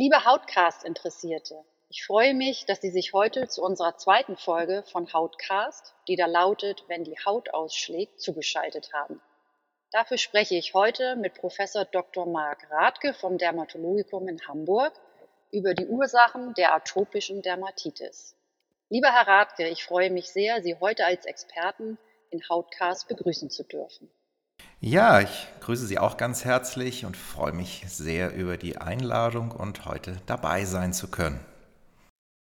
Liebe Hautcast-Interessierte, ich freue mich, dass Sie sich heute zu unserer zweiten Folge von Hautcast, die da lautet, wenn die Haut ausschlägt, zugeschaltet haben. Dafür spreche ich heute mit Professor Dr. Marc Rathke vom Dermatologikum in Hamburg über die Ursachen der atopischen Dermatitis. Lieber Herr Rathke, ich freue mich sehr, Sie heute als Experten in Hautcast begrüßen zu dürfen. Ja, ich grüße Sie auch ganz herzlich und freue mich sehr über die Einladung und heute dabei sein zu können.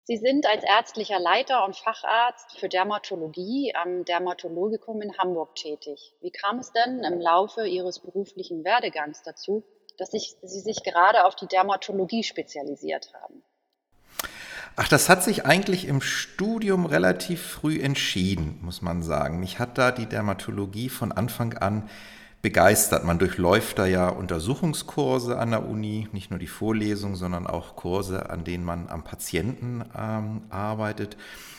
Sie sind als ärztlicher Leiter und Facharzt für Dermatologie am Dermatologikum in Hamburg tätig. Wie kam es denn im Laufe Ihres beruflichen Werdegangs dazu, dass Sie sich gerade auf die Dermatologie spezialisiert haben? Ach, das hat sich eigentlich im Studium relativ früh entschieden, muss man sagen. Mich hat da die Dermatologie von Anfang an begeistert. Man durchläuft da ja Untersuchungskurse an der Uni, nicht nur die Vorlesung, sondern auch Kurse, an denen man am Patienten ähm, arbeitet.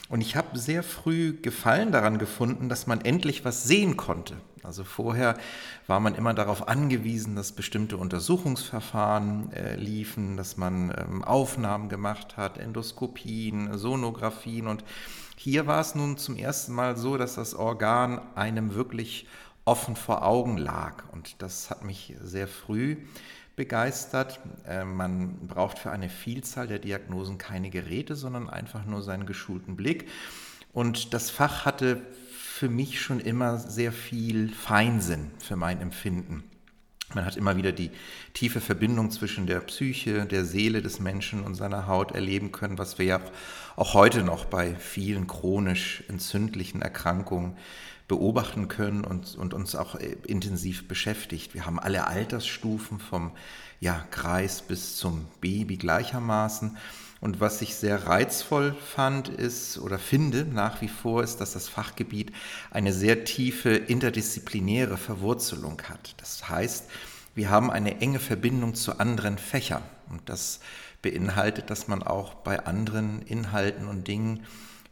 Und ich habe sehr früh Gefallen daran gefunden, dass man endlich was sehen konnte. Also vorher war man immer darauf angewiesen, dass bestimmte Untersuchungsverfahren äh, liefen, dass man ähm, Aufnahmen gemacht hat, Endoskopien, Sonographien. Und hier war es nun zum ersten Mal so, dass das Organ einem wirklich offen vor Augen lag. Und das hat mich sehr früh begeistert. Äh, man braucht für eine Vielzahl der Diagnosen keine Geräte, sondern einfach nur seinen geschulten Blick. Und das Fach hatte für mich schon immer sehr viel Feinsinn für mein Empfinden. Man hat immer wieder die tiefe Verbindung zwischen der Psyche, der Seele des Menschen und seiner Haut erleben können, was wir ja auch heute noch bei vielen chronisch entzündlichen Erkrankungen beobachten können und, und uns auch äh, intensiv beschäftigt. Wir haben alle Altersstufen vom ja, Kreis bis zum Baby gleichermaßen. Und was ich sehr reizvoll fand, ist oder finde nach wie vor, ist, dass das Fachgebiet eine sehr tiefe interdisziplinäre Verwurzelung hat. Das heißt, wir haben eine enge Verbindung zu anderen Fächern. Und das beinhaltet, dass man auch bei anderen Inhalten und Dingen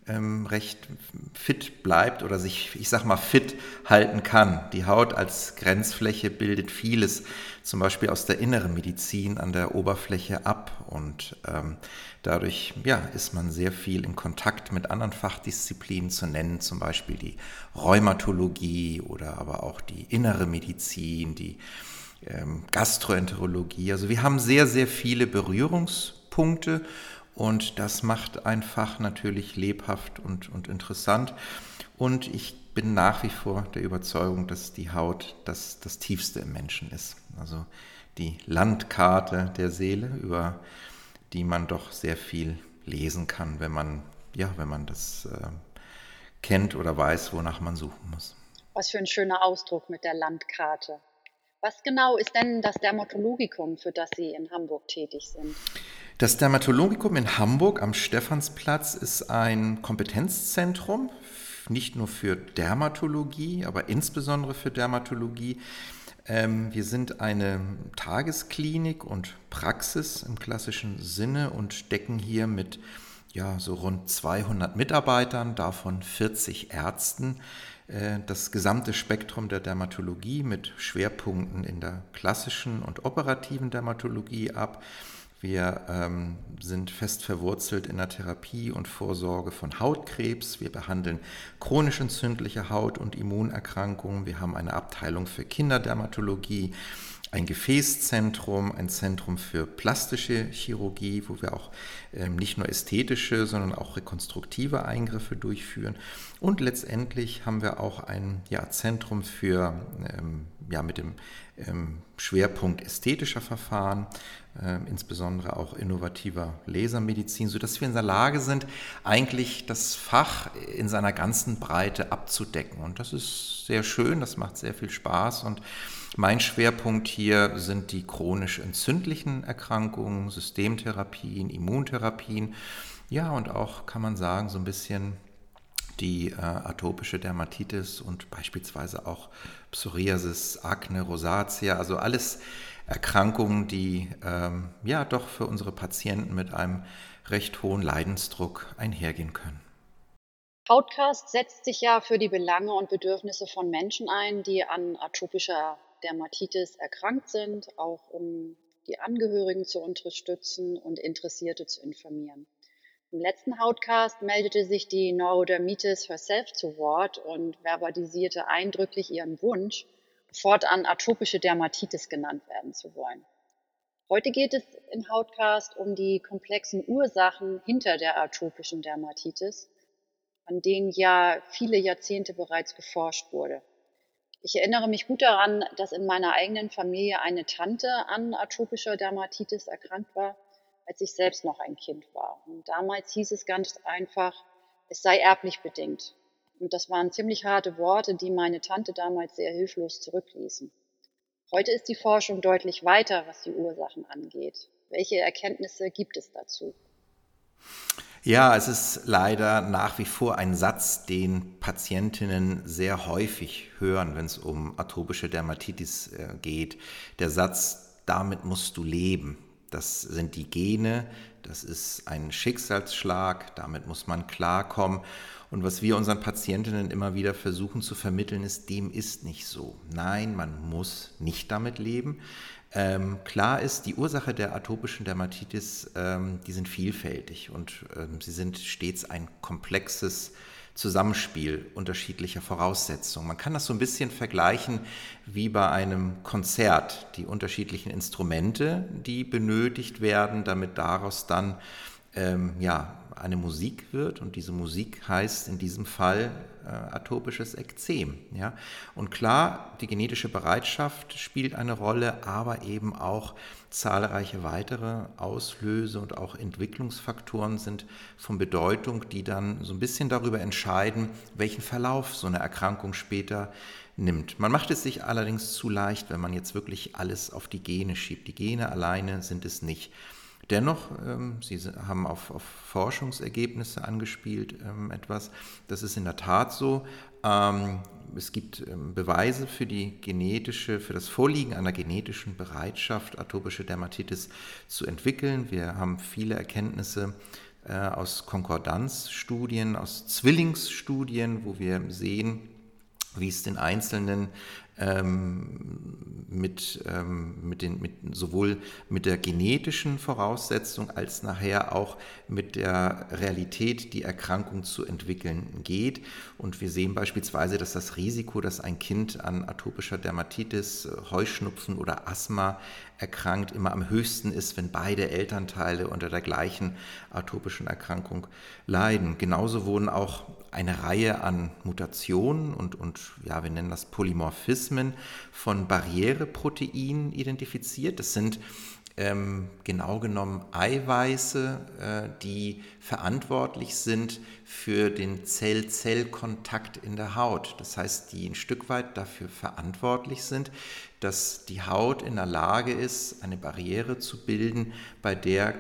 ähm, recht fit bleibt oder sich, ich sag mal, fit halten kann. Die Haut als Grenzfläche bildet vieles, zum Beispiel aus der inneren Medizin an der Oberfläche ab und ähm, dadurch ja, ist man sehr viel in Kontakt mit anderen Fachdisziplinen zu nennen, zum Beispiel die Rheumatologie oder aber auch die innere Medizin, die ähm, Gastroenterologie. Also wir haben sehr, sehr viele Berührungspunkte und das macht ein Fach natürlich lebhaft und, und interessant. Und ich bin nach wie vor der Überzeugung, dass die Haut das, das Tiefste im Menschen ist. Also die Landkarte der Seele, über die man doch sehr viel lesen kann, wenn man, ja, wenn man das äh, kennt oder weiß, wonach man suchen muss. Was für ein schöner Ausdruck mit der Landkarte. Was genau ist denn das Dermatologikum, für das Sie in Hamburg tätig sind? Das Dermatologikum in Hamburg am Stephansplatz ist ein Kompetenzzentrum, nicht nur für Dermatologie, aber insbesondere für Dermatologie. Ähm, wir sind eine Tagesklinik und Praxis im klassischen Sinne und decken hier mit ja, so rund 200 Mitarbeitern, davon 40 Ärzten, äh, das gesamte Spektrum der Dermatologie mit Schwerpunkten in der klassischen und operativen Dermatologie ab. Wir ähm, sind fest verwurzelt in der Therapie und Vorsorge von Hautkrebs. Wir behandeln chronisch entzündliche Haut- und Immunerkrankungen. Wir haben eine Abteilung für Kinderdermatologie ein Gefäßzentrum, ein Zentrum für plastische Chirurgie, wo wir auch ähm, nicht nur ästhetische, sondern auch rekonstruktive Eingriffe durchführen. Und letztendlich haben wir auch ein ja, Zentrum für, ähm, ja, mit dem ähm, Schwerpunkt ästhetischer Verfahren, insbesondere auch innovativer Lasermedizin, sodass wir in der Lage sind, eigentlich das Fach in seiner ganzen Breite abzudecken. Und das ist sehr schön, das macht sehr viel Spaß und mein Schwerpunkt hier sind die chronisch entzündlichen Erkrankungen, Systemtherapien, Immuntherapien. Ja, und auch kann man sagen, so ein bisschen die äh, atopische Dermatitis und beispielsweise auch Psoriasis, Akne, Rosatia, also alles Erkrankungen, die ähm, ja doch für unsere Patienten mit einem recht hohen Leidensdruck einhergehen können. Outcast setzt sich ja für die Belange und Bedürfnisse von Menschen ein, die an atopischer Dermatitis erkrankt sind, auch um die Angehörigen zu unterstützen und Interessierte zu informieren. Im letzten Hautcast meldete sich die Neurodermitis herself zu Wort und verbalisierte eindrücklich ihren Wunsch, fortan atopische Dermatitis genannt werden zu wollen. Heute geht es im Hautcast um die komplexen Ursachen hinter der atopischen Dermatitis, an denen ja viele Jahrzehnte bereits geforscht wurde. Ich erinnere mich gut daran, dass in meiner eigenen Familie eine Tante an atopischer Dermatitis erkrankt war als ich selbst noch ein Kind war. Und damals hieß es ganz einfach, es sei erblich bedingt. Und das waren ziemlich harte Worte, die meine Tante damals sehr hilflos zurückließen. Heute ist die Forschung deutlich weiter, was die Ursachen angeht. Welche Erkenntnisse gibt es dazu? Ja, es ist leider nach wie vor ein Satz, den Patientinnen sehr häufig hören, wenn es um atopische Dermatitis äh, geht. Der Satz, damit musst du leben. Das sind die Gene, das ist ein Schicksalsschlag, damit muss man klarkommen. Und was wir unseren Patientinnen immer wieder versuchen zu vermitteln, ist, dem ist nicht so. Nein, man muss nicht damit leben. Ähm, klar ist, die Ursache der atopischen Dermatitis, ähm, die sind vielfältig und ähm, sie sind stets ein komplexes Zusammenspiel unterschiedlicher Voraussetzungen. Man kann das so ein bisschen vergleichen wie bei einem Konzert, die unterschiedlichen Instrumente, die benötigt werden, damit daraus dann ähm, ja, eine Musik wird und diese Musik heißt in diesem Fall äh, atopisches Ekzem. Ja? Und klar, die genetische Bereitschaft spielt eine Rolle, aber eben auch zahlreiche weitere Auslöse und auch Entwicklungsfaktoren sind von Bedeutung, die dann so ein bisschen darüber entscheiden, welchen Verlauf so eine Erkrankung später nimmt. Man macht es sich allerdings zu leicht, wenn man jetzt wirklich alles auf die Gene schiebt. Die Gene alleine sind es nicht. Dennoch, ähm, Sie haben auf, auf, Forschungsergebnisse angespielt ähm, etwas. Das ist in der Tat so. Ähm, es gibt ähm, Beweise für die genetische, für das Vorliegen einer genetischen Bereitschaft, atopische Dermatitis zu entwickeln. Wir haben viele Erkenntnisse äh, aus Konkordanzstudien, aus Zwillingsstudien, wo wir sehen, wie es den einzelnen ähm, mit, ähm, mit den, mit, sowohl mit der genetischen Voraussetzung als nachher auch mit der Realität, die Erkrankung zu entwickeln geht. Und wir sehen beispielsweise, dass das Risiko, dass ein Kind an atopischer Dermatitis, Heuschnupfen oder Asthma erkrankt, immer am höchsten ist, wenn beide Elternteile unter der gleichen atopischen Erkrankung leiden. Genauso wurden auch eine Reihe an Mutationen und, und ja, wir nennen das Polymorphismen von Barriereproteinen identifiziert. Das sind ähm, genau genommen Eiweiße, äh, die verantwortlich sind für den Zell-Zell-Kontakt in der Haut. Das heißt, die ein Stück weit dafür verantwortlich sind, dass die Haut in der Lage ist, eine Barriere zu bilden, bei der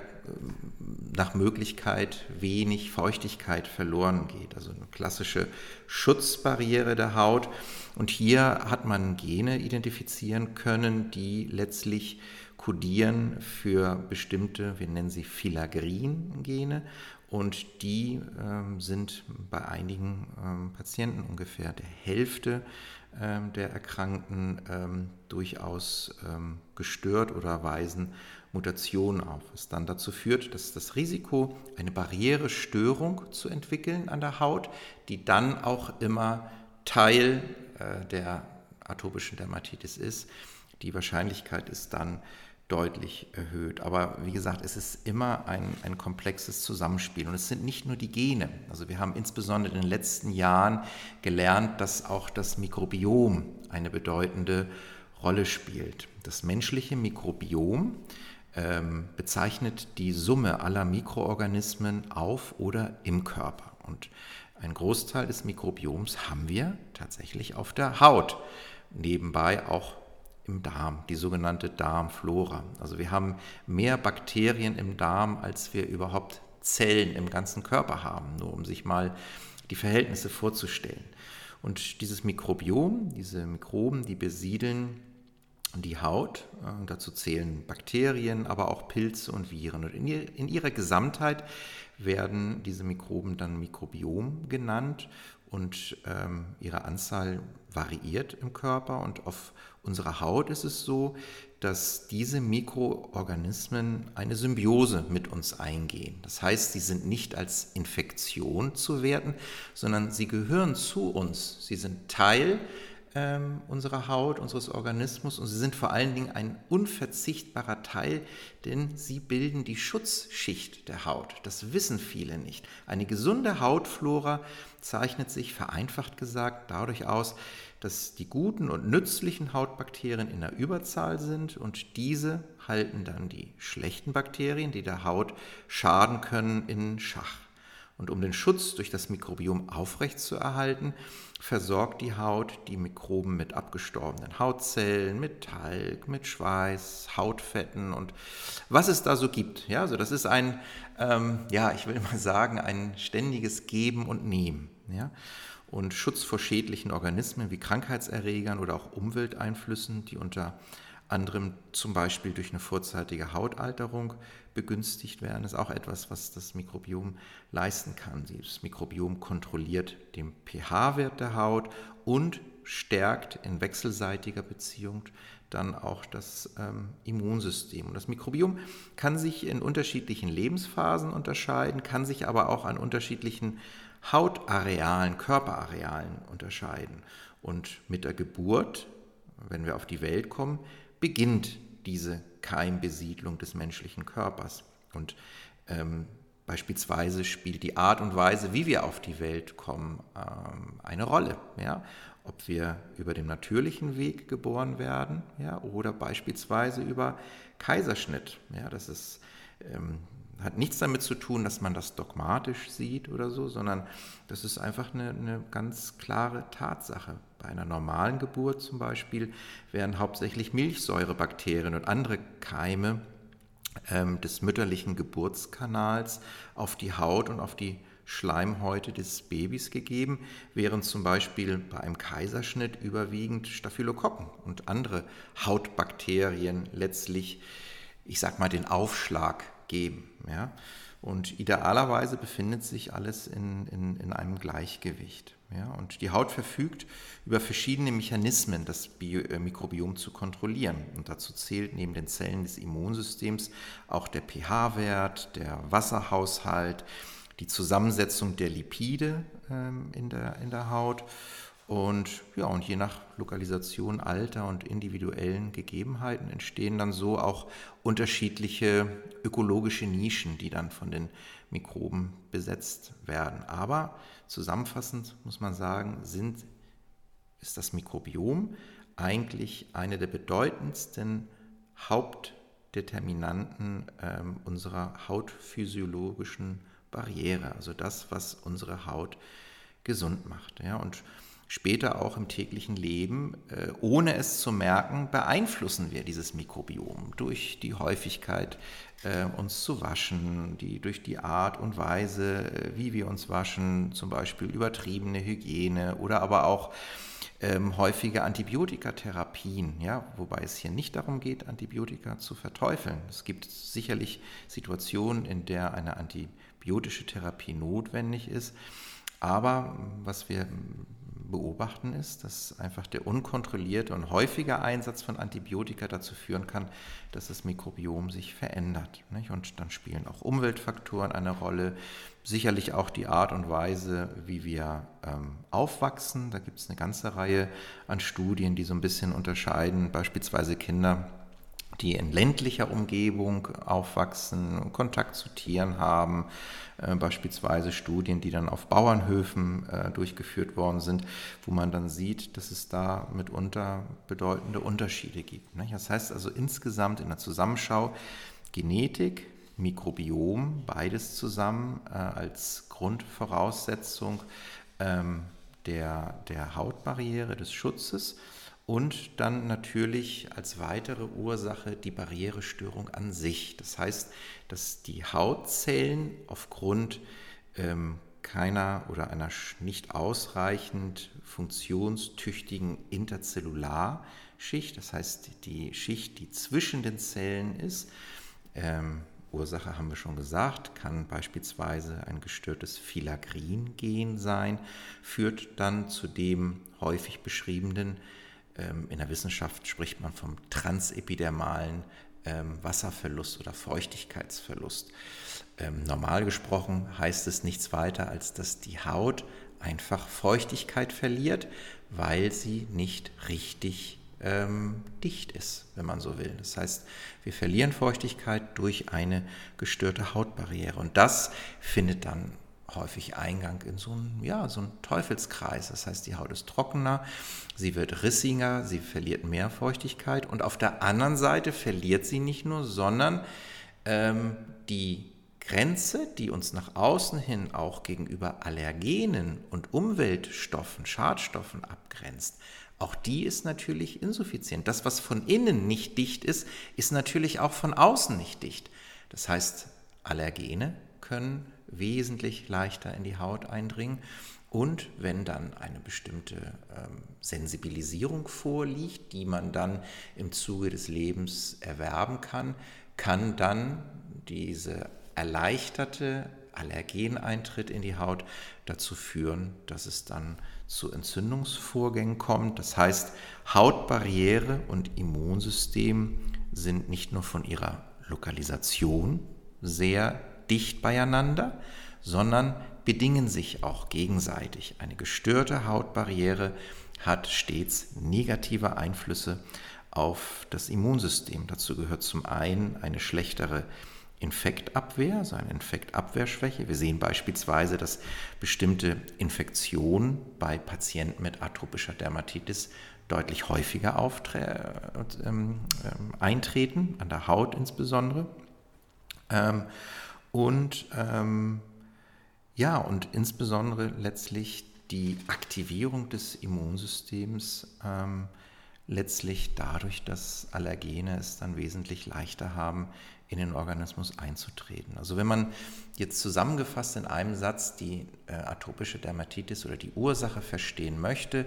nach Möglichkeit wenig Feuchtigkeit verloren geht. Also eine klassische Schutzbarriere der Haut. Und hier hat man Gene identifizieren können, die letztlich kodieren für bestimmte, wir nennen sie Filagrin-Gene. Und die ähm, sind bei einigen ähm, Patienten ungefähr der Hälfte ähm, der Erkrankten ähm, durchaus ähm, gestört oder weisen Mutation auf, was dann dazu führt, dass das Risiko, eine Barrierestörung zu entwickeln an der Haut, die dann auch immer Teil äh, der atopischen Dermatitis ist, die Wahrscheinlichkeit ist dann deutlich erhöht. Aber wie gesagt, es ist immer ein, ein komplexes Zusammenspiel. Und es sind nicht nur die Gene. Also wir haben insbesondere in den letzten Jahren gelernt, dass auch das Mikrobiom eine bedeutende Rolle spielt. Das menschliche Mikrobiom ähm, bezeichnet die Summe aller Mikroorganismen auf oder im Körper. Und ein Großteil des Mikrobioms haben wir tatsächlich auf der Haut. Nebenbei auch im Darm, die sogenannte Darmflora. Also wir haben mehr Bakterien im Darm, als wir überhaupt Zellen im ganzen Körper haben, nur um sich mal die Verhältnisse vorzustellen. Und dieses Mikrobiom, diese Mikroben, die besiedeln die Haut. Äh, dazu zählen Bakterien, aber auch Pilze und Viren. Und in, ihr, in ihrer Gesamtheit werden diese Mikroben dann Mikrobiom genannt und ähm, ihre Anzahl variiert im Körper. Und auf unserer Haut ist es so, dass diese Mikroorganismen eine Symbiose mit uns eingehen. Das heißt, sie sind nicht als Infektion zu werten, sondern sie gehören zu uns. Sie sind Teil ähm, unserer Haut, unseres Organismus und sie sind vor allen Dingen ein unverzichtbarer Teil, denn sie bilden die Schutzschicht der Haut. Das wissen viele nicht. Eine gesunde Hautflora zeichnet sich vereinfacht gesagt dadurch aus, dass die guten und nützlichen Hautbakterien in der Überzahl sind und diese halten dann die schlechten Bakterien, die der Haut schaden können, in Schach. Und um den Schutz durch das Mikrobiom aufrechtzuerhalten, versorgt die Haut die Mikroben mit abgestorbenen Hautzellen, mit Talg, mit Schweiß, Hautfetten und was es da so gibt. Ja, also das ist ein, ähm, ja, ich will mal sagen, ein ständiges Geben und Nehmen. Ja. Und Schutz vor schädlichen Organismen wie Krankheitserregern oder auch Umwelteinflüssen, die unter anderem zum Beispiel durch eine vorzeitige Hautalterung begünstigt werden, ist auch etwas, was das Mikrobiom leisten kann. Das Mikrobiom kontrolliert den pH-Wert der Haut und stärkt in wechselseitiger Beziehung dann auch das ähm, Immunsystem. Und das Mikrobiom kann sich in unterschiedlichen Lebensphasen unterscheiden, kann sich aber auch an unterschiedlichen Hautarealen, Körperarealen unterscheiden. Und mit der Geburt, wenn wir auf die Welt kommen, beginnt diese Keimbesiedlung des menschlichen Körpers. Und ähm, beispielsweise spielt die Art und Weise, wie wir auf die Welt kommen, ähm, eine Rolle. Ja? Ob wir über den natürlichen Weg geboren werden ja? oder beispielsweise über Kaiserschnitt. Ja? Das ist, ähm, hat nichts damit zu tun, dass man das dogmatisch sieht oder so, sondern das ist einfach eine, eine ganz klare Tatsache. Bei einer normalen Geburt zum Beispiel werden hauptsächlich Milchsäurebakterien und andere Keime ähm, des mütterlichen Geburtskanals auf die Haut und auf die Schleimhäute des Babys gegeben, während zum Beispiel bei einem Kaiserschnitt überwiegend Staphylokokken und andere Hautbakterien letztlich, ich sag mal, den Aufschlag geben. Ja? Und idealerweise befindet sich alles in, in, in einem Gleichgewicht. Ja? Und die Haut verfügt über verschiedene Mechanismen, das Bio äh, Mikrobiom zu kontrollieren. Und dazu zählt neben den Zellen des Immunsystems auch der pH-Wert, der Wasserhaushalt, die Zusammensetzung der Lipide ähm, in, der, in der Haut und ja, und je nach Lokalisation, Alter und individuellen Gegebenheiten entstehen dann so auch unterschiedliche ökologische Nischen, die dann von den Mikroben besetzt werden. Aber zusammenfassend muss man sagen, sind, ist das Mikrobiom eigentlich eine der bedeutendsten Hauptdeterminanten äh, unserer hautphysiologischen Barriere, also das, was unsere Haut gesund macht. Ja, und später auch im täglichen Leben, äh, ohne es zu merken, beeinflussen wir dieses Mikrobiom durch die Häufigkeit, äh, uns zu waschen, die, durch die Art und Weise, äh, wie wir uns waschen, zum Beispiel übertriebene Hygiene oder aber auch ähm, häufige Antibiotikatherapien, ja, wobei es hier nicht darum geht, Antibiotika zu verteufeln. Es gibt sicherlich Situationen, in der eine antibiotische Therapie notwendig ist. Aber was wir beobachten ist, dass einfach der unkontrollierte und häufige Einsatz von Antibiotika dazu führen kann, dass das Mikrobiom sich verändert. Und dann spielen auch Umweltfaktoren eine Rolle, sicherlich auch die Art und Weise, wie wir ähm, aufwachsen. Da gibt es eine ganze Reihe an Studien, die so ein bisschen unterscheiden, beispielsweise Kinder die in ländlicher Umgebung aufwachsen, Kontakt zu Tieren haben, äh, beispielsweise Studien, die dann auf Bauernhöfen äh, durchgeführt worden sind, wo man dann sieht, dass es da mitunter bedeutende Unterschiede gibt. Ne? Das heißt also insgesamt in der Zusammenschau Genetik, Mikrobiom, beides zusammen äh, als Grundvoraussetzung ähm, der, der Hautbarriere, des Schutzes und dann natürlich als weitere Ursache die Barrierestörung an sich. Das heißt, dass die Hautzellen aufgrund ähm, keiner oder einer nicht ausreichend funktionstüchtigen Interzellularschicht, das heißt die Schicht, die zwischen den Zellen ist. Ähm, Ursache haben wir schon gesagt, kann beispielsweise ein gestörtes Filagrin-Gen sein, führt dann zu dem häufig beschriebenen, in der Wissenschaft spricht man vom transepidermalen ähm, Wasserverlust oder Feuchtigkeitsverlust. Ähm, normal gesprochen heißt es nichts weiter, als dass die Haut einfach Feuchtigkeit verliert, weil sie nicht richtig ähm, dicht ist, wenn man so will. Das heißt, wir verlieren Feuchtigkeit durch eine gestörte Hautbarriere und das findet dann häufig Eingang in so einen, ja, so einen Teufelskreis. Das heißt, die Haut ist trockener, sie wird rissiger, sie verliert mehr Feuchtigkeit und auf der anderen Seite verliert sie nicht nur, sondern ähm, die Grenze, die uns nach außen hin auch gegenüber Allergenen und Umweltstoffen, Schadstoffen abgrenzt, auch die ist natürlich insuffizient. Das, was von innen nicht dicht ist, ist natürlich auch von außen nicht dicht. Das heißt, Allergene können wesentlich leichter in die Haut eindringen. Und wenn dann eine bestimmte ähm, Sensibilisierung vorliegt, die man dann im Zuge des Lebens erwerben kann, kann dann diese erleichterte Allergeneintritt in die Haut dazu führen, dass es dann zu Entzündungsvorgängen kommt. Das heißt, Hautbarriere und Immunsystem sind nicht nur von ihrer Lokalisation sehr dicht beieinander, sondern bedingen sich auch gegenseitig. Eine gestörte Hautbarriere hat stets negative Einflüsse auf das Immunsystem. Dazu gehört zum einen eine schlechtere Infektabwehr, also eine Infektabwehrschwäche. Wir sehen beispielsweise, dass bestimmte Infektionen bei Patienten mit atopischer Dermatitis deutlich häufiger ähm, ähm, eintreten, an der Haut insbesondere. Ähm, und ähm, ja, und insbesondere letztlich die Aktivierung des Immunsystems ähm, letztlich dadurch, dass Allergene es dann wesentlich leichter haben, in den Organismus einzutreten. Also wenn man jetzt zusammengefasst in einem Satz die äh, atopische Dermatitis oder die Ursache verstehen möchte,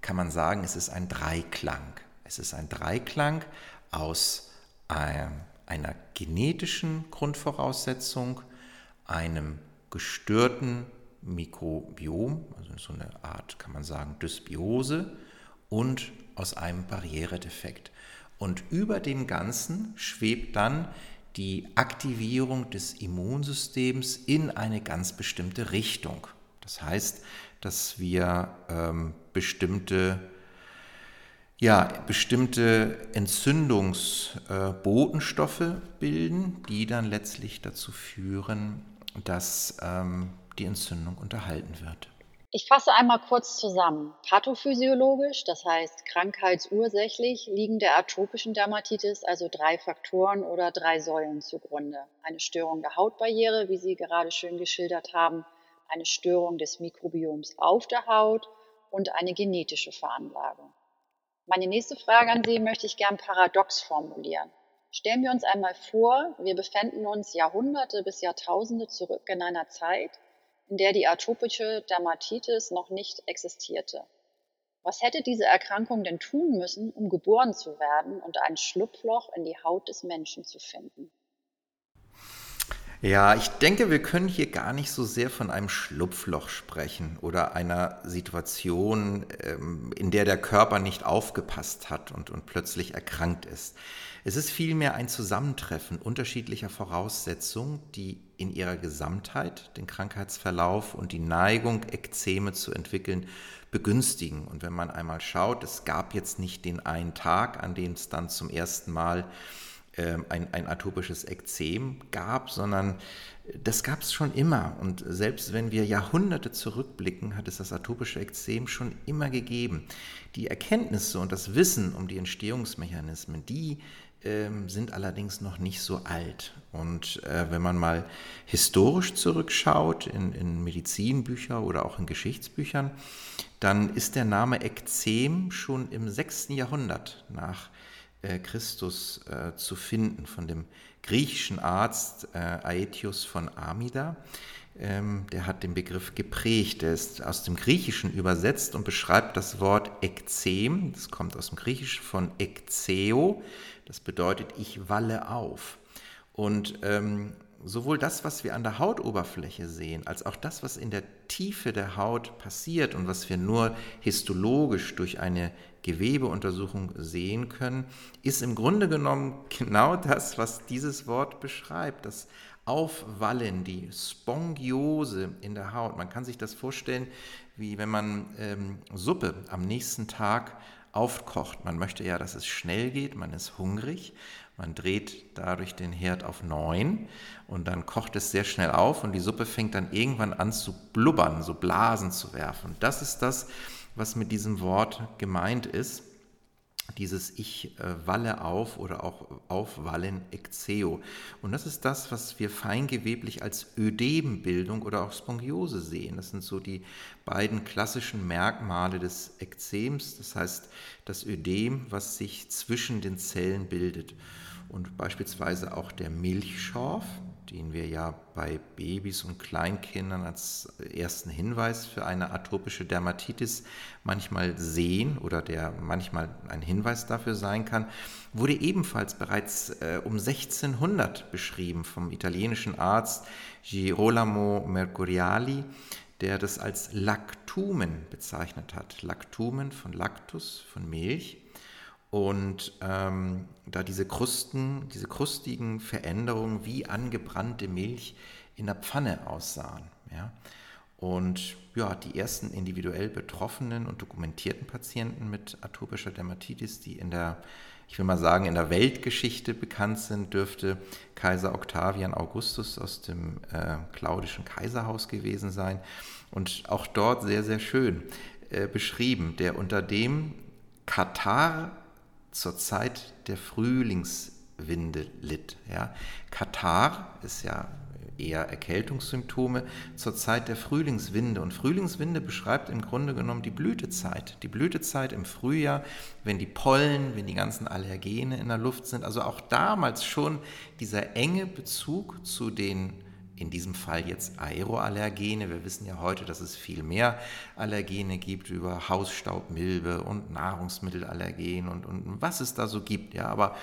kann man sagen, es ist ein Dreiklang. Es ist ein Dreiklang aus äh, einer genetischen Grundvoraussetzung, einem gestörten Mikrobiom, also so eine Art, kann man sagen, Dysbiose und aus einem Barrieredefekt. Und über dem Ganzen schwebt dann die Aktivierung des Immunsystems in eine ganz bestimmte Richtung. Das heißt, dass wir ähm, bestimmte ja, bestimmte Entzündungsbotenstoffe äh, bilden, die dann letztlich dazu führen, dass ähm, die Entzündung unterhalten wird. Ich fasse einmal kurz zusammen. Pathophysiologisch, das heißt krankheitsursächlich, liegen der atopischen Dermatitis also drei Faktoren oder drei Säulen zugrunde. Eine Störung der Hautbarriere, wie Sie gerade schön geschildert haben, eine Störung des Mikrobioms auf der Haut und eine genetische Veranlagung. Meine nächste Frage an Sie möchte ich gern paradox formulieren. Stellen wir uns einmal vor, wir befinden uns Jahrhunderte bis Jahrtausende zurück in einer Zeit, in der die atopische Dermatitis noch nicht existierte. Was hätte diese Erkrankung denn tun müssen, um geboren zu werden und ein Schlupfloch in die Haut des Menschen zu finden? Ja, ich denke, wir können hier gar nicht so sehr von einem Schlupfloch sprechen oder einer Situation, ähm, in der der Körper nicht aufgepasst hat und, und plötzlich erkrankt ist. Es ist vielmehr ein Zusammentreffen unterschiedlicher Voraussetzungen, die in ihrer Gesamtheit den Krankheitsverlauf und die Neigung, Ekzeme zu entwickeln, begünstigen. Und wenn man einmal schaut, es gab jetzt nicht den einen Tag, an dem es dann zum ersten Mal ein, ein atopisches Ekzem gab, sondern das gab es schon immer. Und selbst wenn wir Jahrhunderte zurückblicken, hat es das atopische Ekzem schon immer gegeben. Die Erkenntnisse und das Wissen um die Entstehungsmechanismen, die ähm, sind allerdings noch nicht so alt. Und äh, wenn man mal historisch zurückschaut in, in Medizinbücher oder auch in Geschichtsbüchern, dann ist der Name Ekzem schon im 6. Jahrhundert nach Christus äh, zu finden, von dem griechischen Arzt äh, Aetius von Amida, ähm, der hat den Begriff geprägt. Der ist aus dem Griechischen übersetzt und beschreibt das Wort Ekzem. Das kommt aus dem Griechischen von Ekzeo. Das bedeutet, ich walle auf. Und ähm, sowohl das, was wir an der Hautoberfläche sehen, als auch das, was in der Tiefe der Haut passiert und was wir nur histologisch durch eine Gewebeuntersuchung sehen können, ist im Grunde genommen genau das, was dieses Wort beschreibt. Das Aufwallen, die Spongiose in der Haut. Man kann sich das vorstellen, wie wenn man ähm, Suppe am nächsten Tag aufkocht. Man möchte ja, dass es schnell geht, man ist hungrig, man dreht dadurch den Herd auf 9 und dann kocht es sehr schnell auf und die Suppe fängt dann irgendwann an zu blubbern, so Blasen zu werfen. Das ist das, was mit diesem Wort gemeint ist dieses Ich äh, walle auf oder auch aufwallen, Ekzeo. Und das ist das, was wir feingeweblich als Ödembildung oder auch Spongiose sehen. Das sind so die beiden klassischen Merkmale des Ekzems, das heißt das Ödem, was sich zwischen den Zellen bildet. Und beispielsweise auch der Milchschorf, den wir ja bei Babys und Kleinkindern als ersten Hinweis für eine atopische Dermatitis manchmal sehen oder der manchmal ein Hinweis dafür sein kann, wurde ebenfalls bereits äh, um 1600 beschrieben vom italienischen Arzt Girolamo Mercuriali, der das als Laktumen bezeichnet hat. Laktumen von Lactus, von Milch. Und ähm, da diese Krusten, diese krustigen Veränderungen wie angebrannte Milch in der Pfanne aussahen. Ja? Und ja, die ersten individuell betroffenen und dokumentierten Patienten mit atopischer Dermatitis, die in der, ich will mal sagen, in der Weltgeschichte bekannt sind, dürfte Kaiser Octavian Augustus aus dem äh, Claudischen Kaiserhaus gewesen sein. Und auch dort sehr, sehr schön äh, beschrieben, der unter dem Katar zur Zeit der Frühlingswinde litt. Ja. Katar ist ja eher Erkältungssymptome zur Zeit der Frühlingswinde. Und Frühlingswinde beschreibt im Grunde genommen die Blütezeit. Die Blütezeit im Frühjahr, wenn die Pollen, wenn die ganzen Allergene in der Luft sind. Also auch damals schon dieser enge Bezug zu den in diesem Fall jetzt Aeroallergene. Wir wissen ja heute, dass es viel mehr Allergene gibt über Hausstaubmilbe und Nahrungsmittelallergen und, und was es da so gibt. Ja, aber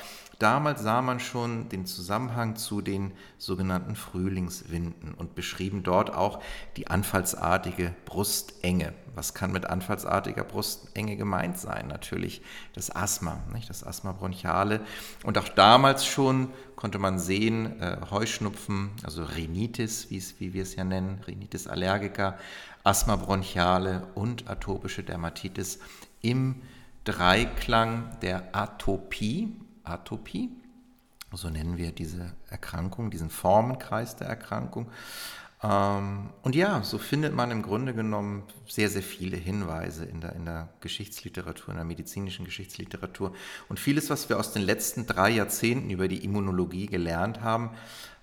damals sah man schon den Zusammenhang zu den sogenannten Frühlingswinden und beschrieben dort auch die anfallsartige Brustenge. Was kann mit anfallsartiger Brustenge gemeint sein? Natürlich das Asthma, nicht? das Asthma bronchiale. Und auch damals schon konnte man sehen, äh, Heuschnupfen, also Rhinitis, wie wir es ja nennen, Rhinitis allergica, Asthma bronchiale und atopische Dermatitis im Dreiklang der Atopie, Atopie, so nennen wir diese Erkrankung, diesen Formenkreis der Erkrankung. Ähm, und ja, so findet man im Grunde genommen sehr, sehr viele Hinweise in der, in der Geschichtsliteratur, in der medizinischen Geschichtsliteratur. Und vieles, was wir aus den letzten drei Jahrzehnten über die Immunologie gelernt haben,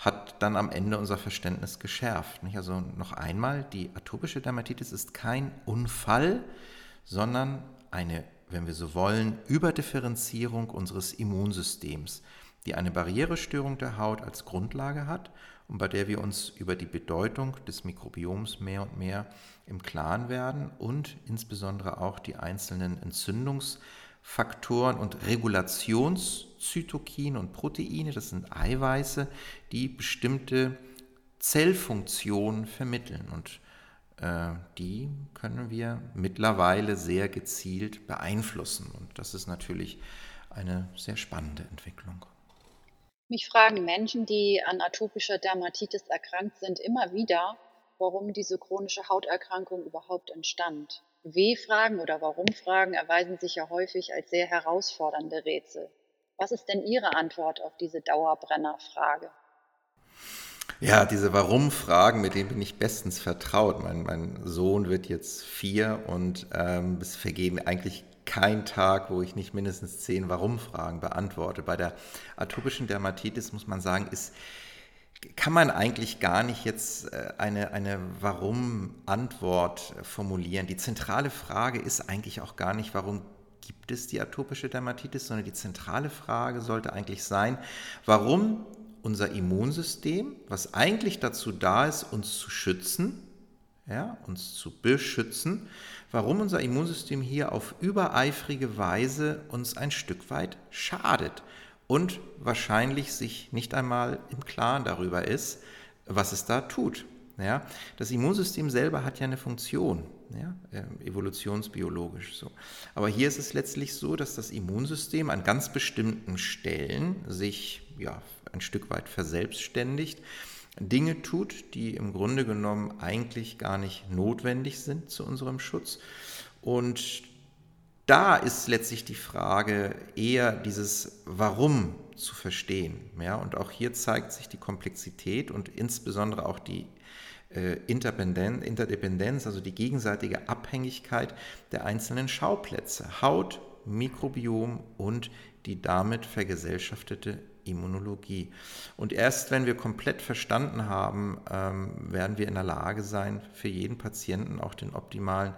hat dann am Ende unser Verständnis geschärft. Also noch einmal, die atopische Dermatitis ist kein Unfall, sondern eine, wenn wir so wollen, Überdifferenzierung unseres Immunsystems, die eine Barrierestörung der Haut als Grundlage hat und bei der wir uns über die Bedeutung des Mikrobioms mehr und mehr im Klaren werden und insbesondere auch die einzelnen Entzündungsfaktoren und Regulationszytokine und Proteine, das sind Eiweiße, die bestimmte Zellfunktionen vermitteln. Und die können wir mittlerweile sehr gezielt beeinflussen und das ist natürlich eine sehr spannende Entwicklung. Mich fragen Menschen, die an atopischer Dermatitis erkrankt sind, immer wieder, warum diese chronische Hauterkrankung überhaupt entstand. W-Fragen oder Warum-Fragen erweisen sich ja häufig als sehr herausfordernde Rätsel. Was ist denn Ihre Antwort auf diese Dauerbrennerfrage? Ja, diese Warum-Fragen, mit denen bin ich bestens vertraut. Mein, mein Sohn wird jetzt vier und ähm, es vergehen eigentlich kein Tag, wo ich nicht mindestens zehn Warum-Fragen beantworte. Bei der atopischen Dermatitis muss man sagen, ist, kann man eigentlich gar nicht jetzt äh, eine, eine Warum-Antwort formulieren. Die zentrale Frage ist eigentlich auch gar nicht, warum gibt es die atopische Dermatitis, sondern die zentrale Frage sollte eigentlich sein, warum unser Immunsystem, was eigentlich dazu da ist, uns zu schützen, ja, uns zu beschützen, warum unser Immunsystem hier auf übereifrige Weise uns ein Stück weit schadet und wahrscheinlich sich nicht einmal im Klaren darüber ist, was es da tut. Ja, das Immunsystem selber hat ja eine Funktion, ja, ähm, evolutionsbiologisch so. Aber hier ist es letztlich so, dass das Immunsystem an ganz bestimmten Stellen sich ja, ein Stück weit verselbstständigt, Dinge tut, die im Grunde genommen eigentlich gar nicht notwendig sind zu unserem Schutz. Und da ist letztlich die Frage eher dieses Warum zu verstehen. Ja, und auch hier zeigt sich die Komplexität und insbesondere auch die äh, Interdependenz, also die gegenseitige Abhängigkeit der einzelnen Schauplätze, Haut, Mikrobiom und die damit vergesellschaftete Immunologie. Und erst wenn wir komplett verstanden haben, ähm, werden wir in der Lage sein, für jeden Patienten auch den optimalen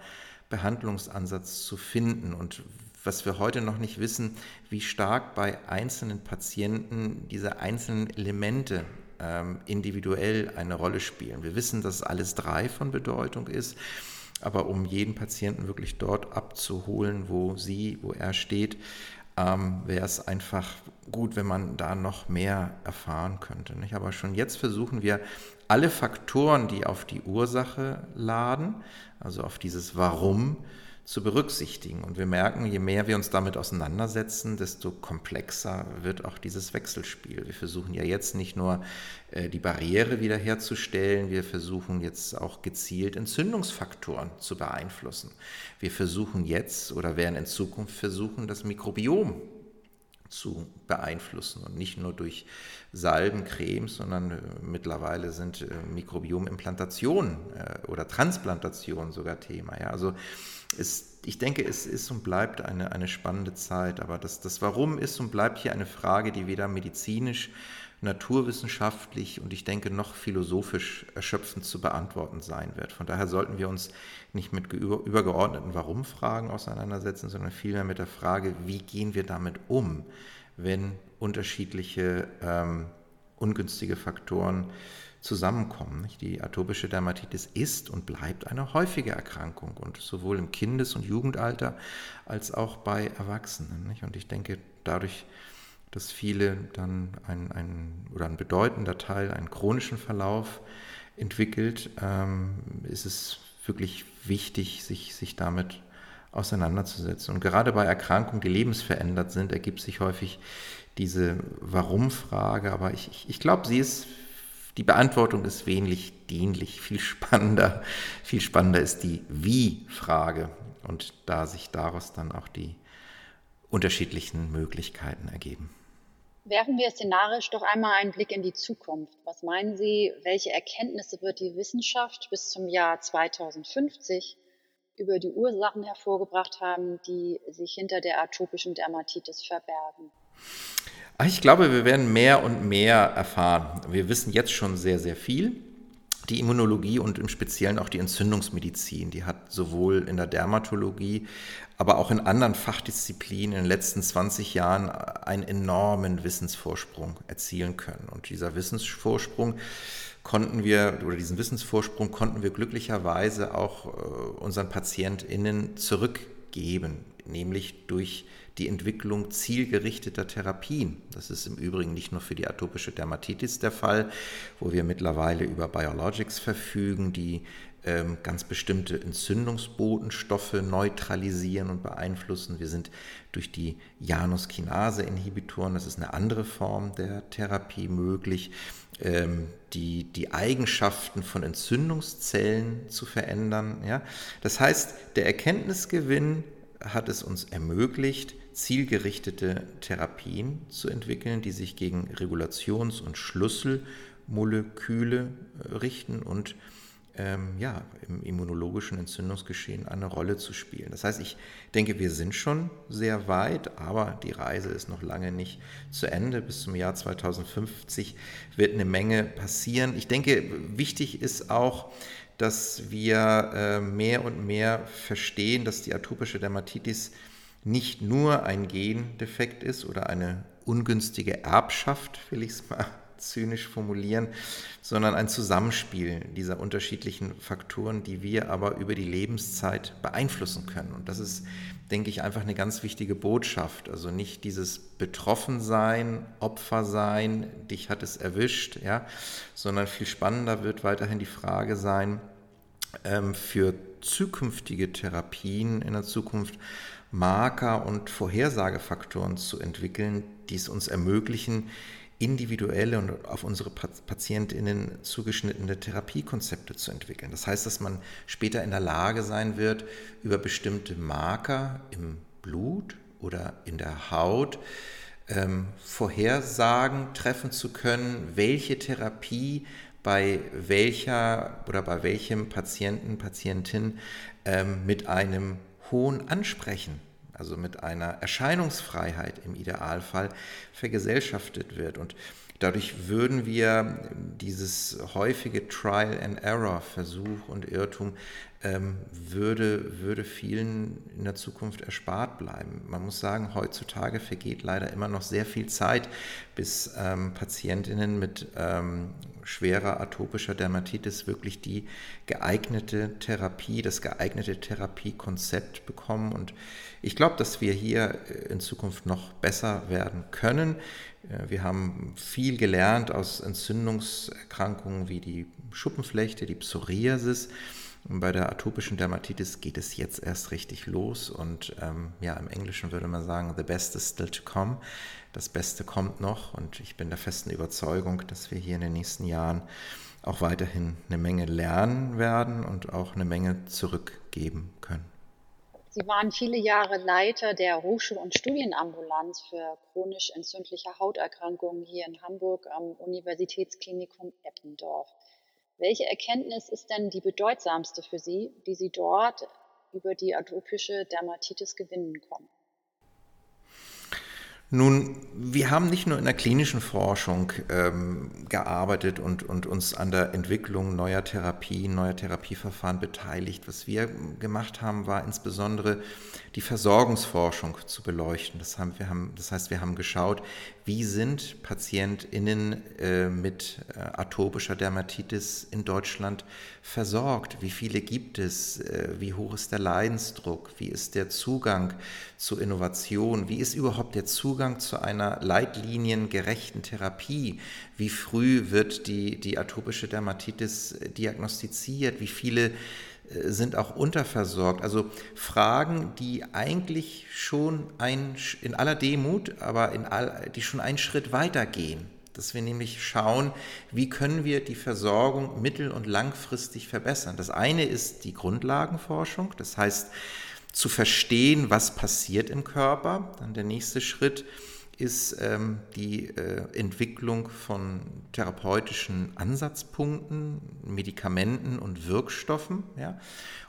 Behandlungsansatz zu finden. Und was wir heute noch nicht wissen, wie stark bei einzelnen Patienten diese einzelnen Elemente ähm, individuell eine Rolle spielen. Wir wissen, dass alles drei von Bedeutung ist. Aber um jeden Patienten wirklich dort abzuholen, wo sie, wo er steht, ähm, wäre es einfach gut, wenn man da noch mehr erfahren könnte. Nicht? Aber schon jetzt versuchen wir, alle Faktoren, die auf die Ursache laden, also auf dieses Warum, zu berücksichtigen. Und wir merken, je mehr wir uns damit auseinandersetzen, desto komplexer wird auch dieses Wechselspiel. Wir versuchen ja jetzt nicht nur äh, die Barriere wiederherzustellen, wir versuchen jetzt auch gezielt Entzündungsfaktoren zu beeinflussen. Wir versuchen jetzt oder werden in Zukunft versuchen, das Mikrobiom zu beeinflussen und nicht nur durch Salben, Cremes, sondern äh, mittlerweile sind äh, Mikrobiomimplantationen oder Transplantationen sogar Thema. Ja? Also es, ich denke, es ist und bleibt eine, eine spannende Zeit, aber das, das Warum ist und bleibt hier eine Frage, die weder medizinisch, naturwissenschaftlich und ich denke noch philosophisch erschöpfend zu beantworten sein wird. Von daher sollten wir uns nicht mit übergeordneten Warum-Fragen auseinandersetzen, sondern vielmehr mit der Frage, wie gehen wir damit um, wenn unterschiedliche ähm, ungünstige Faktoren zusammenkommen. Die atopische Dermatitis ist und bleibt eine häufige Erkrankung und sowohl im Kindes- und Jugendalter als auch bei Erwachsenen. Und ich denke, dadurch, dass viele dann ein, ein oder ein bedeutender Teil einen chronischen Verlauf entwickelt, ähm, ist es wirklich wichtig, sich, sich damit auseinanderzusetzen. Und gerade bei Erkrankungen, die lebensverändert sind, ergibt sich häufig diese Warum-Frage, aber ich, ich, ich glaube, sie ist die Beantwortung ist wenig dienlich. Viel spannender, viel spannender ist die Wie-Frage und da sich daraus dann auch die unterschiedlichen Möglichkeiten ergeben. Werfen wir szenarisch doch einmal einen Blick in die Zukunft. Was meinen Sie, welche Erkenntnisse wird die Wissenschaft bis zum Jahr 2050 über die Ursachen hervorgebracht haben, die sich hinter der atopischen Dermatitis verbergen? Ich glaube, wir werden mehr und mehr erfahren. Wir wissen jetzt schon sehr, sehr viel. Die Immunologie und im Speziellen auch die Entzündungsmedizin, die hat sowohl in der Dermatologie, aber auch in anderen Fachdisziplinen in den letzten 20 Jahren einen enormen Wissensvorsprung erzielen können. Und dieser Wissensvorsprung konnten wir, oder diesen Wissensvorsprung konnten wir glücklicherweise auch äh, unseren PatientInnen zurückgeben, nämlich durch die Entwicklung zielgerichteter Therapien. Das ist im Übrigen nicht nur für die atopische Dermatitis der Fall, wo wir mittlerweile über Biologics verfügen, die ähm, ganz bestimmte Entzündungsbotenstoffe neutralisieren und beeinflussen. Wir sind durch die Januskinase-Inhibitoren, das ist eine andere Form der Therapie möglich, ähm, die, die Eigenschaften von Entzündungszellen zu verändern. Ja? Das heißt, der Erkenntnisgewinn hat es uns ermöglicht, zielgerichtete Therapien zu entwickeln, die sich gegen Regulations- und Schlüsselmoleküle äh, richten und ähm, ja, im immunologischen Entzündungsgeschehen eine Rolle zu spielen. Das heißt, ich denke, wir sind schon sehr weit, aber die Reise ist noch lange nicht zu Ende. Bis zum Jahr 2050 wird eine Menge passieren. Ich denke, wichtig ist auch, dass wir äh, mehr und mehr verstehen, dass die atopische Dermatitis nicht nur ein Gendefekt ist oder eine ungünstige Erbschaft, will ich es mal zynisch formulieren, sondern ein Zusammenspiel dieser unterschiedlichen Faktoren, die wir aber über die Lebenszeit beeinflussen können. Und das ist, denke ich, einfach eine ganz wichtige Botschaft. Also nicht dieses Betroffensein, Opfersein, dich hat es erwischt, ja, sondern viel spannender wird weiterhin die Frage sein, ähm, für zukünftige Therapien in der Zukunft Marker und Vorhersagefaktoren zu entwickeln, die es uns ermöglichen, individuelle und auf unsere Patientinnen zugeschnittene Therapiekonzepte zu entwickeln. Das heißt, dass man später in der Lage sein wird, über bestimmte Marker im Blut oder in der Haut ähm, Vorhersagen treffen zu können, welche Therapie bei welcher oder bei welchem Patienten, Patientin ähm, mit einem hohen Ansprechen, also mit einer Erscheinungsfreiheit im Idealfall vergesellschaftet wird. Und dadurch würden wir dieses häufige Trial and Error, Versuch und Irrtum ähm, würde, würde vielen in der Zukunft erspart bleiben. Man muss sagen, heutzutage vergeht leider immer noch sehr viel Zeit, bis ähm, Patientinnen mit ähm, schwerer atopischer Dermatitis wirklich die geeignete Therapie, das geeignete Therapiekonzept bekommen. Und ich glaube, dass wir hier äh, in Zukunft noch besser werden können. Äh, wir haben viel gelernt aus Entzündungserkrankungen wie die Schuppenflechte, die Psoriasis. Und bei der atopischen Dermatitis geht es jetzt erst richtig los und ähm, ja, im Englischen würde man sagen, the best is still to come. Das Beste kommt noch und ich bin der festen Überzeugung, dass wir hier in den nächsten Jahren auch weiterhin eine Menge lernen werden und auch eine Menge zurückgeben können. Sie waren viele Jahre Leiter der Hochschul- und Studienambulanz für chronisch entzündliche Hauterkrankungen hier in Hamburg am Universitätsklinikum Eppendorf. Welche Erkenntnis ist denn die bedeutsamste für Sie, die Sie dort über die atopische Dermatitis gewinnen konnten? Nun, wir haben nicht nur in der klinischen Forschung ähm, gearbeitet und, und uns an der Entwicklung neuer Therapien, neuer Therapieverfahren beteiligt. Was wir gemacht haben, war insbesondere die Versorgungsforschung zu beleuchten. Das, haben, wir haben, das heißt, wir haben geschaut, wie sind PatientInnen äh, mit äh, atopischer Dermatitis in Deutschland versorgt? Wie viele gibt es? Äh, wie hoch ist der Leidensdruck? Wie ist der Zugang zu Innovation? Wie ist überhaupt der Zugang zu einer leitliniengerechten Therapie? Wie früh wird die, die atopische Dermatitis äh, diagnostiziert? Wie viele sind auch unterversorgt. Also Fragen, die eigentlich schon ein, in aller Demut, aber in all, die schon einen Schritt weiter gehen. Dass wir nämlich schauen, wie können wir die Versorgung mittel- und langfristig verbessern. Das eine ist die Grundlagenforschung, das heißt zu verstehen, was passiert im Körper. Dann der nächste Schritt ist ähm, die äh, Entwicklung von therapeutischen Ansatzpunkten, Medikamenten und Wirkstoffen. Ja.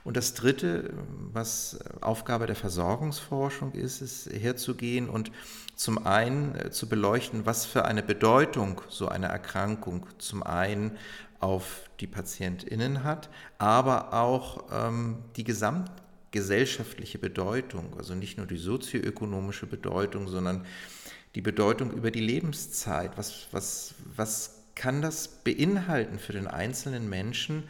Und das Dritte, was Aufgabe der Versorgungsforschung ist, ist herzugehen und zum einen äh, zu beleuchten, was für eine Bedeutung so eine Erkrankung zum einen auf die PatientInnen hat, aber auch ähm, die gesamtgesellschaftliche Bedeutung, also nicht nur die sozioökonomische Bedeutung, sondern die Bedeutung über die Lebenszeit. Was, was, was kann das beinhalten für den einzelnen Menschen,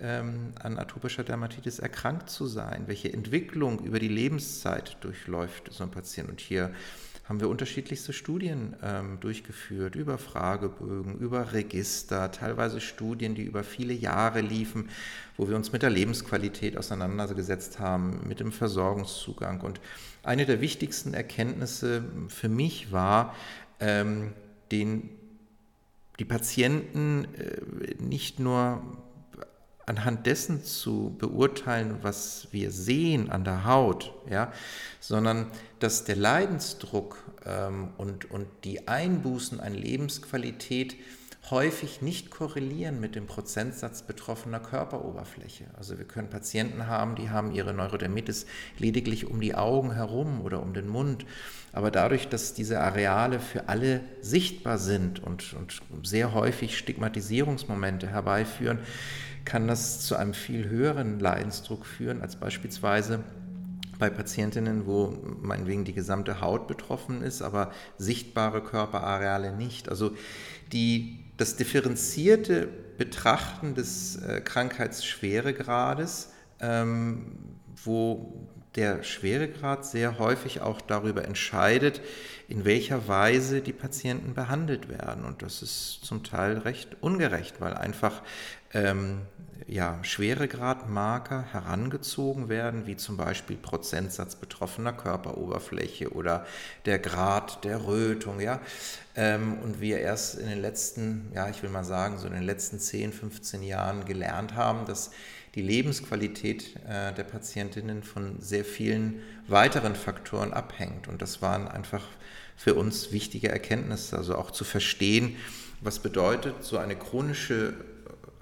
ähm, an atopischer Dermatitis erkrankt zu sein? Welche Entwicklung über die Lebenszeit durchläuft so ein Patient? Und hier haben wir unterschiedlichste Studien ähm, durchgeführt, über Fragebögen, über Register, teilweise Studien, die über viele Jahre liefen, wo wir uns mit der Lebensqualität auseinandergesetzt haben, mit dem Versorgungszugang. Und eine der wichtigsten Erkenntnisse für mich war, ähm, den, die Patienten äh, nicht nur anhand dessen zu beurteilen, was wir sehen an der Haut, ja, sondern dass der Leidensdruck ähm, und, und die Einbußen an Lebensqualität häufig nicht korrelieren mit dem Prozentsatz betroffener Körperoberfläche. Also wir können Patienten haben, die haben ihre Neurodermitis lediglich um die Augen herum oder um den Mund. Aber dadurch, dass diese Areale für alle sichtbar sind und, und sehr häufig Stigmatisierungsmomente herbeiführen, kann das zu einem viel höheren Leidensdruck führen als beispielsweise bei Patientinnen, wo meinetwegen die gesamte Haut betroffen ist, aber sichtbare Körperareale nicht. Also die, das differenzierte Betrachten des äh, Krankheitsschweregrades, ähm, wo der Schweregrad sehr häufig auch darüber entscheidet, in welcher Weise die Patienten behandelt werden. Und das ist zum Teil recht ungerecht, weil einfach ähm, ja, Schweregradmarker herangezogen werden, wie zum Beispiel Prozentsatz betroffener Körperoberfläche oder der Grad der Rötung. Ja? Ähm, und wir erst in den letzten, ja, ich will mal sagen, so in den letzten 10, 15 Jahren gelernt haben, dass die Lebensqualität äh, der Patientinnen von sehr vielen weiteren Faktoren abhängt. Und das waren einfach für uns wichtige Erkenntnisse, also auch zu verstehen, was bedeutet so eine chronische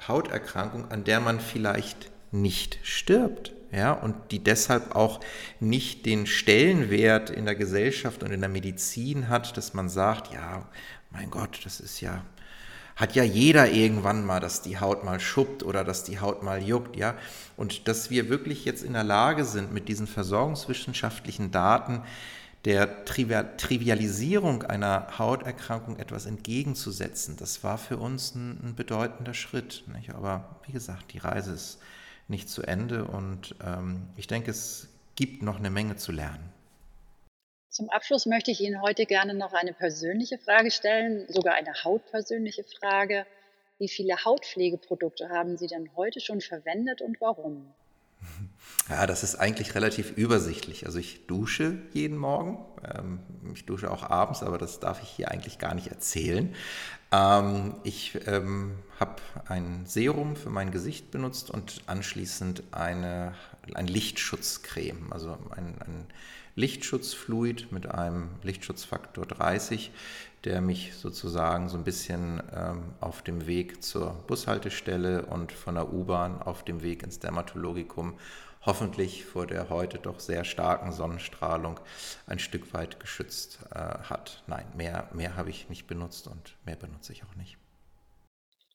Hauterkrankung, an der man vielleicht nicht stirbt, ja, und die deshalb auch nicht den Stellenwert in der Gesellschaft und in der Medizin hat, dass man sagt, ja, mein Gott, das ist ja hat ja jeder irgendwann mal, dass die Haut mal schuppt oder dass die Haut mal juckt, ja. Und dass wir wirklich jetzt in der Lage sind, mit diesen versorgungswissenschaftlichen Daten der Trivialisierung einer Hauterkrankung etwas entgegenzusetzen, das war für uns ein, ein bedeutender Schritt. Nicht? Aber wie gesagt, die Reise ist nicht zu Ende und ähm, ich denke, es gibt noch eine Menge zu lernen. Zum Abschluss möchte ich Ihnen heute gerne noch eine persönliche Frage stellen, sogar eine hautpersönliche Frage. Wie viele Hautpflegeprodukte haben Sie denn heute schon verwendet und warum? Ja, das ist eigentlich relativ übersichtlich. Also ich dusche jeden Morgen. Ähm, ich dusche auch abends, aber das darf ich hier eigentlich gar nicht erzählen. Ähm, ich ähm, habe ein Serum für mein Gesicht benutzt und anschließend eine, ein Lichtschutzcreme, also ein, ein Lichtschutzfluid mit einem Lichtschutzfaktor 30, der mich sozusagen so ein bisschen ähm, auf dem Weg zur Bushaltestelle und von der U-Bahn auf dem Weg ins Dermatologikum hoffentlich vor der heute doch sehr starken Sonnenstrahlung ein Stück weit geschützt äh, hat. Nein, mehr, mehr habe ich nicht benutzt und mehr benutze ich auch nicht.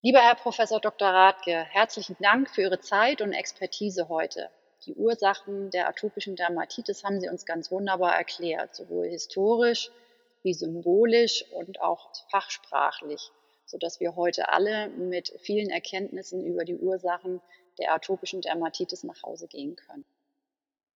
Lieber Herr Professor Dr. Rathke, herzlichen Dank für Ihre Zeit und Expertise heute. Die Ursachen der atopischen Dermatitis haben Sie uns ganz wunderbar erklärt, sowohl historisch wie symbolisch und auch fachsprachlich, sodass wir heute alle mit vielen Erkenntnissen über die Ursachen der atopischen Dermatitis nach Hause gehen können.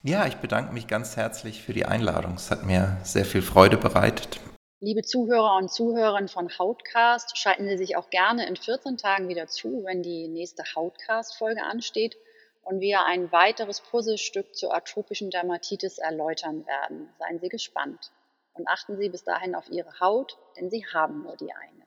Ja, ich bedanke mich ganz herzlich für die Einladung. Es hat mir sehr viel Freude bereitet. Liebe Zuhörer und Zuhörerinnen von Hautcast, schalten Sie sich auch gerne in 14 Tagen wieder zu, wenn die nächste Hautcast-Folge ansteht und wir ein weiteres Puzzlestück zur atopischen Dermatitis erläutern werden. Seien Sie gespannt und achten Sie bis dahin auf Ihre Haut, denn Sie haben nur die eine.